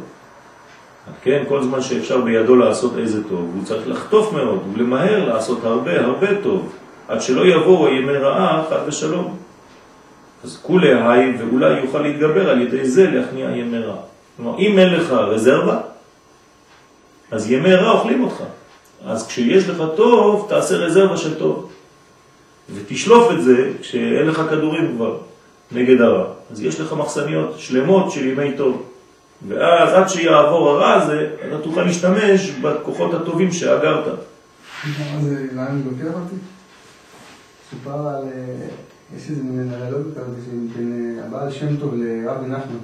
כן, כל זמן שאפשר בידו לעשות איזה טוב, הוא צריך לחטוף מאוד ולמהר לעשות הרבה הרבה טוב, עד שלא יבואו ימי רעה חד ושלום. אז כולי היי ואולי יוכל להתגבר על ידי זה להכניע ימי רע. כלומר, אם אין לך רזרבה, אז ימי רע אוכלים אותך. אז כשיש לך טוב, תעשה רזרבה של טוב. ותשלוף את זה כשאין לך כדורים כבר נגד הרע. אז יש לך מחסניות שלמות של ימי טוב. ואז עד שיעבור הרע הזה, אתה תוכל להשתמש בכוחות הטובים שאגרת. זה לאן לוקח אותי? סופר על, אה, יש איזה מין אנלוגיה כזאת בין אה, הבעל שם טוב לרבי נחמן.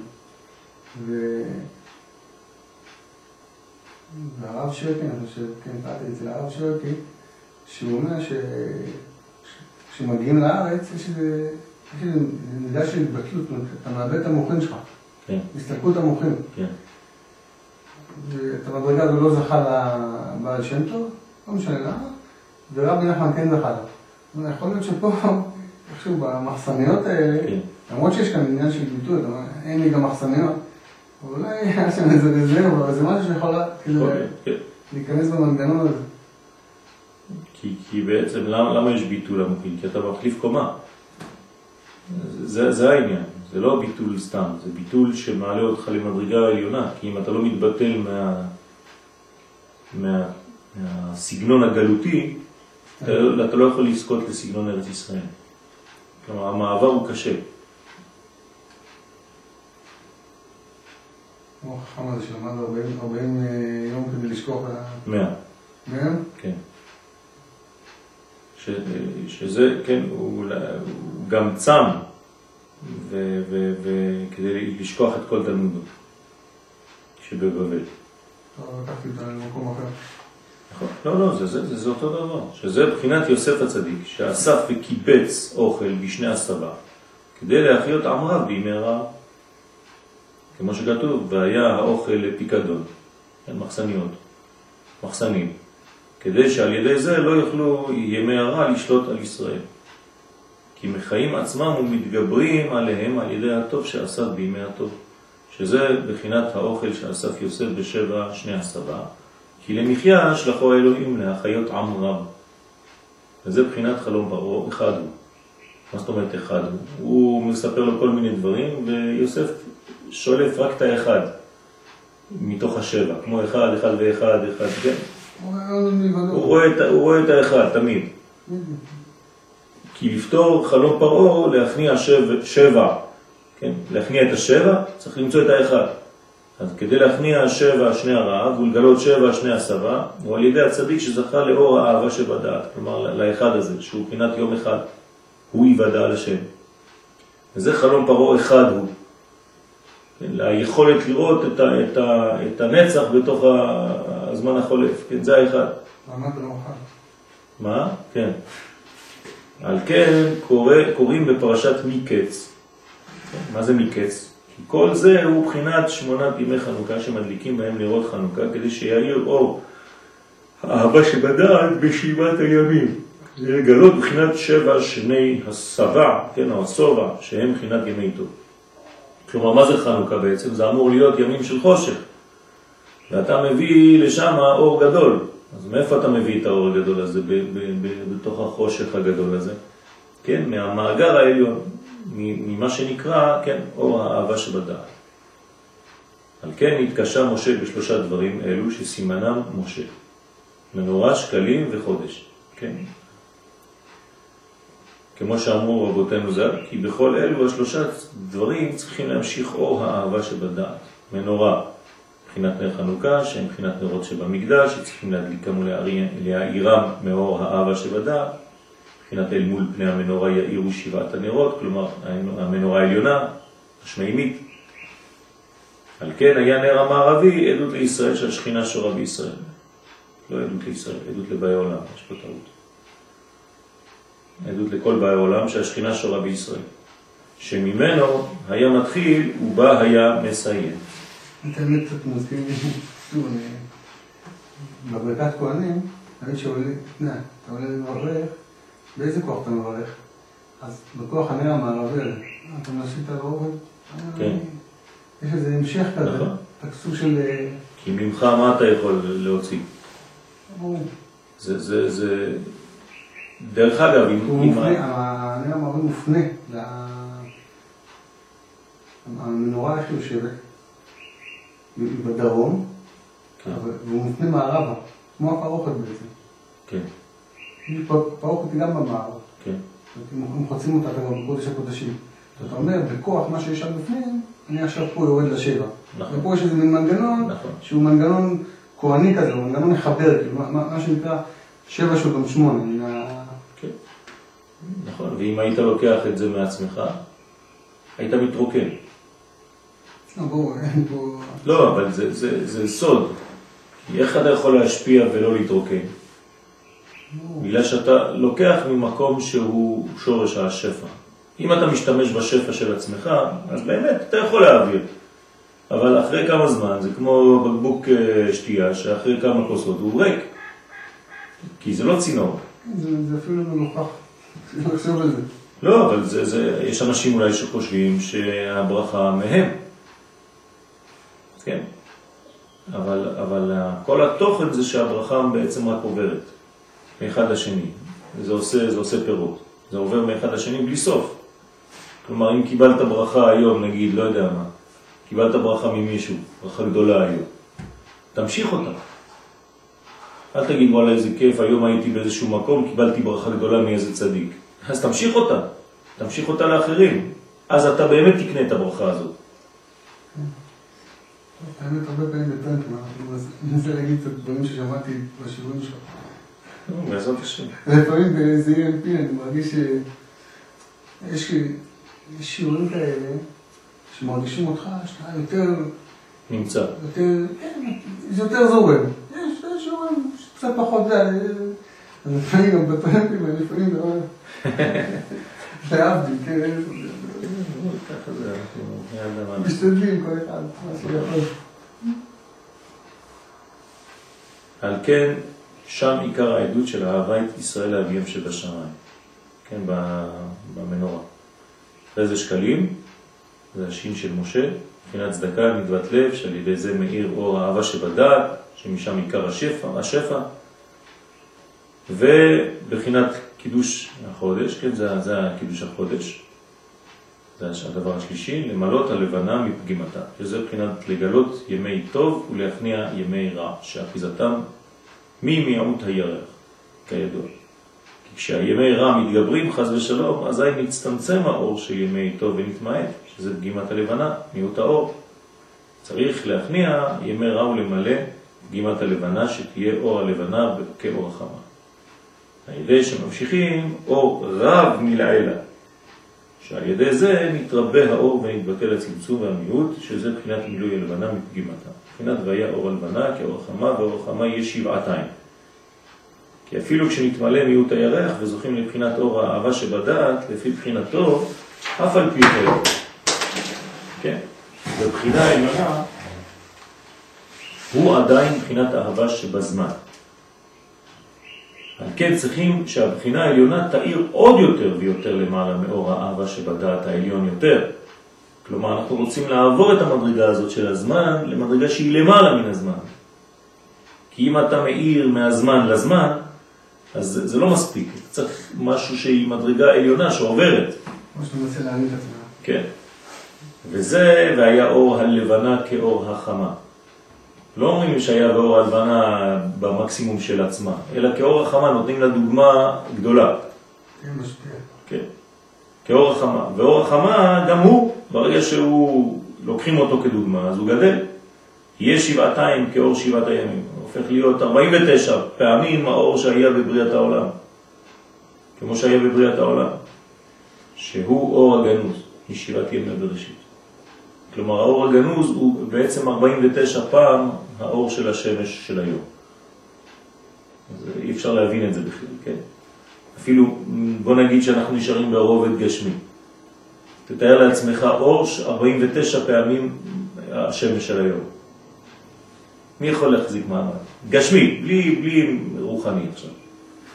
והרב שרקי, אני חושב, כן, קראתי אצל הרב שרקי, שהוא אומר שכשמגיעים לארץ יש איזה מידה של התבטלות, אתה מאבד את המוחים שלך. כן. הסתלקות המוחים. כן. ואת המדרגה הזו לא זכה לבעל שם טוב, לא משנה למה, ורבי נחמן כן זכה לה. יכול להיות שפה, איכשהו במחסניות האלה, כן. למרות שיש כאן עניין של ביטוי, אין לי גם מחסניות, אולי היה שם איזה רזרבה, אבל זה משהו שיכול כאילו, כן. להיכנס במנגנון הזה. כי, כי בעצם למה, למה יש ביטול המוחים? כי אתה מחליף קומה. זה, זה העניין. זה לא ביטול סתם, זה ביטול שמעלה אותך למדרגה העליונה, כי אם אתה לא מתבטל מה, מה, מהסגנון הגלותי, אתה, לא, אתה לא יכול לזכות לסגנון ארץ ישראל. כלומר, המעבר הוא קשה. כמו החכם הזה שלמד 40 אה, יום כדי לשכוח... 100. 100? כן. שזה, כן, הוא גם צם. וכדי לשכוח את כל תלמודו שבבבל. לקחתי את זה למקום אחר. נכון, לא, לא, זה, זה, זה, זה אותו דבר, שזה מבחינת יוסף הצדיק, שאסף וקיבץ אוכל בשני הסבה, כדי להחיות בימי רעב. כמו שכתוב, והיה האוכל לפיקדון, אין מחסניות, מחסנים, כדי שעל ידי זה לא יוכלו ימי הרע לשלוט על ישראל. כי מחיים עצמם ומתגברים עליהם על ידי הטוב שאסף בימי הטוב, שזה בחינת האוכל שאסף יוסף בשבע שני הסבה, כי למחיה שלחו האלוהים להחיות עם רב. וזה בחינת חלום פרעה, אחד הוא. מה זאת אומרת אחד הוא? הוא מספר לו כל מיני דברים, ויוסף שולף רק את האחד מתוך השבע, כמו אחד, אחד ואחד, אחד, כן? הוא רואה את האחד תמיד. כי לפתור חלום פרעה, להכניע שבע, שבע, כן? להכניע את השבע, צריך למצוא את האחד. אז כדי להכניע שבע שני הרעב ולגלות שבע שני הסבה, הוא על ידי הצדיק שזכה לאור האהבה שבדעת, כלומר לאחד הזה, שהוא פינת יום אחד, הוא יוודע על השם. וזה חלום פרעה אחד הוא. כן? ליכולת לראות את, ה, את, ה, את הנצח בתוך הזמן החולף, כן? זה האחד. מעמד רוחב. מה? כן. על כן קורא, קוראים בפרשת מקץ. מה זה מקץ? כי כל זה הוא בחינת שמונת ימי חנוכה שמדליקים בהם נרות חנוכה כדי שיאיר אור האהבה שבדעת בשבעת הימים. זה לגלות בחינת שבע שני הסבה, כן, או הסובה, שהם בחינת ימי טוב. כלומר, מה זה חנוכה בעצם? זה אמור להיות ימים של חושך. ואתה מביא לשם אור גדול. אז מאיפה אתה מביא את האור הגדול הזה, בתוך החושך הגדול הזה? כן, מהמאגר העליון, ממה שנקרא, כן, אור האהבה שבדעת. על כן התקשה משה בשלושה דברים אלו שסימנם משה, מנורה, שקלים וחודש. כן. כמו שאמרו רבותינו ז"ל, כי בכל אלו השלושה דברים צריכים להמשיך אור האהבה שבדעת. מנורה, מבחינת נר חנוכה, שהם מבחינת נרות שבמקדש, שצריכים להדליקם ולהאירם מאור האהבה שבדעת. מבחינת אל מול פני המנורה יאירו שבעת הנרות, כלומר המנורה העליונה, השמימית. על כן היה נר המערבי עדות לישראל שהשכינה שורה בישראל. לא עדות לישראל, עדות לבאי עולם, יש פה טעות. עדות לכל באי עולם שהשכינה שורה בישראל. שממנו היה מתחיל ובה היה מסיים. באמת קצת מזכיר לי, שוב, אני... בברכת כהנים, תמיד שעולה, אתה עולה לברך, באיזה כוח אתה מברך? אז בכוח הנר המערבי, אתה מנשית על האוכל? כן. יש איזה המשך כזה, נכון. סוג של... אה, כי ממך מה אתה יכול להוציא? זה, זה, זה... דרך אגב, אם... הוא מופנה, הנר המערבי מופנה, המנורה איך יושבת? בדרום, כן. והוא מופנה מערבה, כמו הפרוכת בעצם. כן. פרוכת היא גם במערב. כן. אם חוצים אותה כבר בקודש הקודשים. אתה אומר, בכוח מה שיש שם בפנים, אני עכשיו פה יורד לשבע. נכון. ופה יש איזה מין מנגנון, נכון. שהוא מנגנון כהני כזה, הוא מנגנון מחבר, כאילו, מה, מה שנקרא שבע שהוא גם שמונה. כן. נכון, ואם היית לוקח את זה מעצמך, היית מתרוקן. לא, בואו, אין פה... לא, אבל זה, זה, זה סוד. איך אתה יכול להשפיע ולא להתרוקן? בגלל שאתה לוקח ממקום שהוא שורש השפע. אם אתה משתמש בשפע של עצמך, אז באמת אתה יכול להעביר. אבל אחרי כמה זמן, זה כמו בקבוק אה, שתייה, שאחרי כמה כוסות הוא ריק. כי זה לא צינור. זה, זה אפילו לא. לחשוב על זה. לא, אבל זה, זה, יש אנשים אולי שחושבים שהברכה מהם. כן. אבל, אבל כל התוכן זה שהברכה בעצם רק עוברת מאחד לשני. זה עושה, זה עושה פירות. זה עובר מאחד לשני בלי סוף. כלומר, אם קיבלת ברכה היום, נגיד, לא יודע מה, קיבלת ברכה ממישהו, ברכה גדולה היום, תמשיך אותה. אל תגיד, וואלה, איזה כיף, היום הייתי באיזשהו מקום, קיבלתי ברכה גדולה מאיזה צדיק. אז תמשיך אותה, תמשיך אותה לאחרים. אז אתה באמת תקנה את הברכה הזאת. האמת, הרבה פעמים בטנקמה, אני מנסה להגיד את הדברים ששמעתי בשיעורים שלך. בעזרת השם. לפעמים באיזה EMP אני מרגיש שיש שיעורים כאלה שמרגישים אותך שאתה יותר... נמצא. יותר, כן, זה יותר זורם. יש שיעורים שקצת פחות זה, לפעמים גם בטרמפים, לפעמים לא... להבדיל, כן. ככה זה, אנחנו משתדלים כל אחד, מה שיכול. על כן, שם עיקר העדות של אהבה את ישראל לאביהם שבשמיים, כן, במנורה. אחרי זה שקלים, זה השין של משה, מבחינת צדקה, מדוות לב, שעל ידי זה מאיר אור האהבה שבדעת, שמשם עיקר השפע, השפע. ובחינת קידוש החודש, כן, זה, זה קידוש החודש, זה הדבר השלישי, למלות הלבנה מפגימתה, שזה בחינת לגלות ימי טוב ולהכניע ימי רע, שאחיזתם ממיעוט הירח, כידוע. כי כשהימי רע מתגברים, חז ושלום, אזי מצטמצם האור של ימי טוב ונתמעט, שזה פגימת הלבנה, מיעוט האור. צריך להכניע ימי רע ולמלא פגימת הלבנה, שתהיה אור הלבנה כאור החמה. על ידי שממשיכים אור רב מלעילה, שעל ידי זה מתרבה האור ונתבטל הצמצום והמיעוט, שזה בחינת מילוי הלבנה מפגימתה. בחינת והיה אור הלבנה כאור החמה, ואור החמה יהיה שבעתיים. כי אפילו כשנתמלא מיעוט הירח וזוכים לבחינת אור האהבה שבדעת, לפי בחינתו, אף על פי חלק. כן? בבחינה העליונה הוא עדיין בחינת אהבה שבזמן. על כן צריכים שהבחינה העליונה תאיר עוד יותר ויותר למעלה מאור האהבה שבדעת העליון יותר. כלומר, אנחנו רוצים לעבור את המדרגה הזאת של הזמן למדרגה שהיא למעלה מן הזמן. כי אם אתה מאיר מהזמן לזמן, אז זה, זה לא מספיק, צריך משהו שהיא מדרגה עליונה שעוברת. כמו שאתה מנסה להעמיד את עצמך. כן. וזה, והיה אור הלבנה כאור החמה. לא אומרים שהיה ואור הלבנה במקסימום של עצמה, אלא כאור החמה נותנים לה דוגמה גדולה. כן. כאור החמה. ואור החמה, גם הוא, ברגע שהוא, לוקחים אותו כדוגמה, אז הוא גדל. יהיה שבעתיים כאור שבעת הימים. הופך להיות 49 פעמים האור שהיה בבריאת העולם. כמו שהיה בבריאת העולם. שהוא אור הגנוז, משירת ימי בראשית. כלומר, האור הגנוז הוא בעצם 49 פעם האור של השמש של היום. אז אי אפשר להבין את זה בכלל, כן? אפילו, בוא נגיד שאנחנו נשארים ברובד גשמי. תתאר לעצמך אור 49 פעמים השמש של היום. מי יכול להחזיק מעמד? גשמי, בלי, בלי רוחני עכשיו.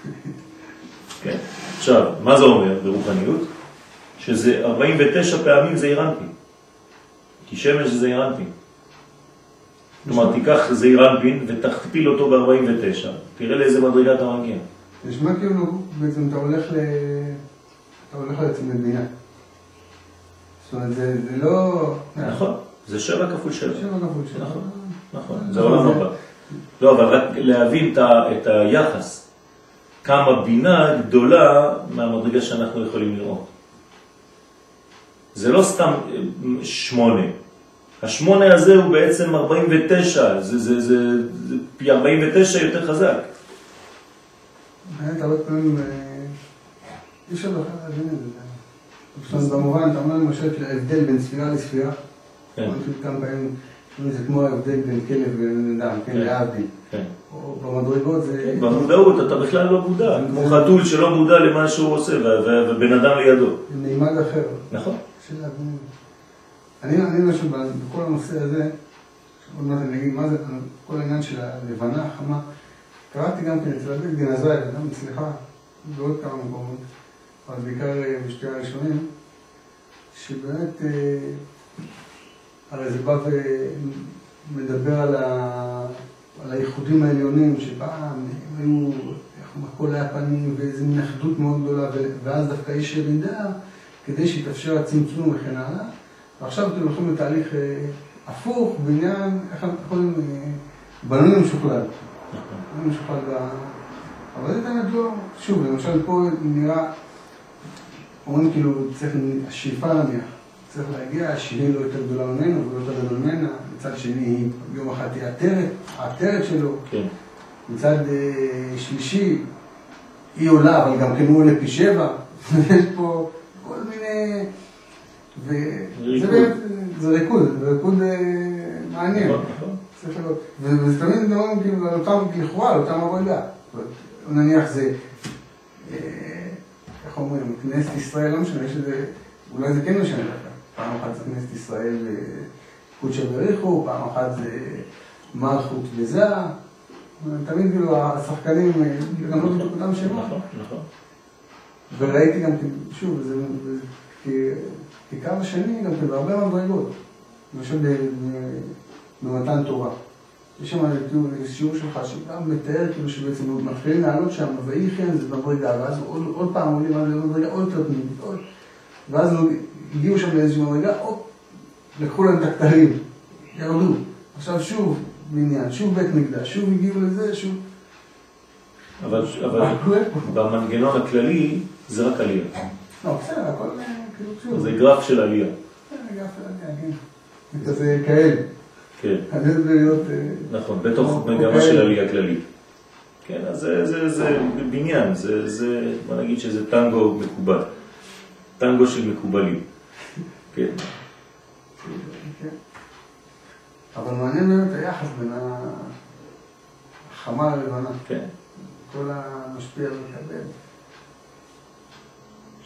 כן. עכשיו, מה זה אומר ברוחניות? שזה 49 פעמים זה אירנטי. כי שמש זה אירנטין. כלומר, תיקח זעירנפין ותכפיל אותו ב-49, תראה לאיזה מדרגה אתה מגיע. נשמע כאילו בעצם אתה הולך ל... אתה הולך לעצם לבינה. זאת אומרת, זה, לא... נכון, זה שבע כפול שבע. שבע כפול שבע. נכון, נכון, זה עולם הבא. לא, אבל רק להבין את היחס, כמה בינה גדולה מהמדרגה שאנחנו יכולים לראות. זה לא סתם אה, שמונה. השמונה הזה הוא בעצם 49, זה, זה, זה, זה פי 49 יותר חזק. באמת, הרבה פעמים אה, אי אפשר בכלל להבין את זה. זאת במובן, אתה אומר למשל ההבדל בין ספירה לספירה. כן, כמה פעמים, זה כמו ההבדל בין כלב ובן אדם, כן, כן. להבדיל. כן. במדרגות זה... במודעות אתה בכלל לא מודע, כמו חתול שלא מודע למה שהוא עושה, ובן אדם לידו. זה מימד אחר. נכון. קשה להבין. אני אני משהו בכל הנושא הזה, עוד מעט אני אגיד מה זה, כל העניין של הלבנה החמה, קראתי גם כן אצל אביב גנזי, וגם אצלך, בעוד כמה מקומות, אבל בעיקר אה, בשתי הראשונים, שבאמת, אה, הרי זה בא ומדבר על, ה, על הייחודים העליונים, שפעם הם היו, הכל היה פנים, ואיזו מין אחדות מאוד גדולה, ואז דווקא יש ירידה, כדי שיתאפשר הצמצום וכן הלאה. ועכשיו אתם הולכים לתהליך אה, הפוך, בעניין, איך אנחנו קוראים, אה, בנוי משוכלל. בנוי משוכלל ב... אבל זה באמת לא, שוב, למשל פה נראה, אומרים כאילו, צריך, השאיפה נניח, צריך להגיע, שיהיה לו יותר גדולה ממנו ולא יותר גדול ממנה, מצד שני, יום אחד תהיה עטרת, העטרת שלו, כן. מצד אה, שלישי, היא עולה, אבל גם כן הוא עולה פי שבע, יש פה כל מיני... וזה ריקוד. באמת, זה ריקוד, זה ריקוד אה, מעניין. נכון, נכון. ו- וזה תמיד מדברים כאילו על אותם, לכאורה, על אותם עבודה. נניח זה, אה, איך אומרים, כנסת ישראל, לא משנה, יש איזה, אולי זה כן משנה לך. פעם אחת זה כנסת ישראל אה, קודשא בריחו, פעם אחת זה מלכות וזעה. תמיד כאילו השחקנים, אה, גם לא בדיוק אותם שמות. נכון, נכון. וראיתי גם, שוב, זה, זה כקו השני, גם כן, בהרבה מדרגות. למשל ב- במתן תורה. יש שם שיעור שלך שגם מתאר כאילו שבעצם מתחילים לעלות שם, ויהי כן זה מדרגה, ואז עוד, עוד פעם עולים על מדרגה עוד יותר פנימית, עוד, ואז הגיעו שם לאיזושהי מדרגה, הופ, לקחו להם את הכתרים, ירדו. עכשיו שוב בניין, שוב בית מקדש, שוב הגיעו לזה, שוב... אבל, אבל? במנגנון הכללי זה רק עלייה. לא, בסדר, הכל אה, כאילו. זה גרף של עלייה. גרף, כן. זה כזה כאלה. כן. אה, נכון, בתוך. מגמה של עלייה כללית. כן, אז זה, זה, זה בניין, זה, זה, בוא נגיד שזה טנגו מקובל. טנגו של מקובלים. כן, כן. אבל מעניין באמת היחס בין החמה ללבנה. כן. כל המשפיע ומקבל.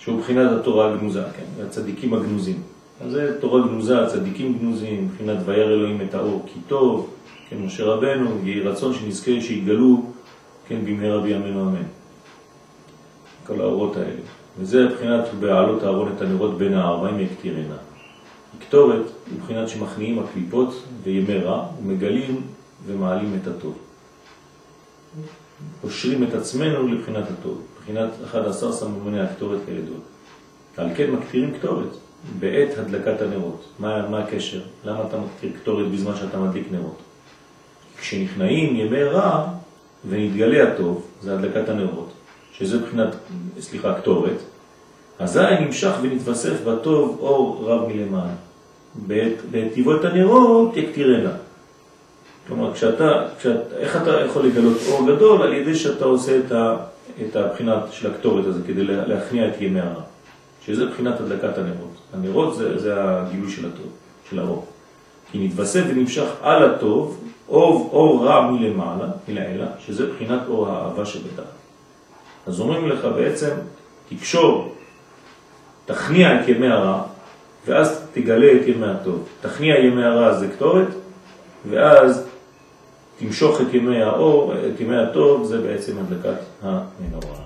שהוא מבחינת התורה הגנוזה, כן, הצדיקים הגנוזים. אז זה תורה גנוזה, צדיקים גנוזים, מבחינת וירא אלוהים את האור כי טוב, כן, משה רבנו, יהי רצון שנזכה שיתגלו, כן, במהרה בימינו אמן. כל האורות האלה. וזה מבחינת בעלות הארון את הנרות בין הארבעים יקטירנה. קטורת היא מבחינת שמכניעים הקליפות וימי רע, ומגלים ומעלים את הטוב. קושרים את עצמנו לבחינת הטוב. מבחינת 11 סממני הקטורת כידוע. על כן מקטירים קטורת בעת הדלקת הנרות. מה, מה הקשר? למה אתה מקטיר קטורת בזמן שאתה מדליק נרות? כשנכנעים ימי רע ונתגלה הטוב, זה הדלקת הנרות, שזה מבחינת, סליחה, קטורת, אזי נמשך ונתווסף בטוב אור רב מלמעלה. בעת טבעו את הנרות יקטירנה. כלומר, כשאתה, כשאת, איך אתה יכול לגלות אור גדול? על ידי שאתה עושה את, ה, את הבחינת של הקטורת הזה כדי להכניע את ימי הרע, שזה בחינת הדלקת הנרות. הנרות זה, זה הגילוי של הטוב, של האור. כי נתווסף ונמשך על הטוב אור, אור רע מלמעלה, מלעילה, שזה בחינת אור האהבה שבדעת. אז אומרים לך בעצם, תקשור, תכניע את ימי הרע, ואז תגלה את ימי הטוב. תכניע ימי הרע זה קטורת, ואז תמשוך את ימי האור, את ימי הטוב, זה בעצם הדלקת המנורה.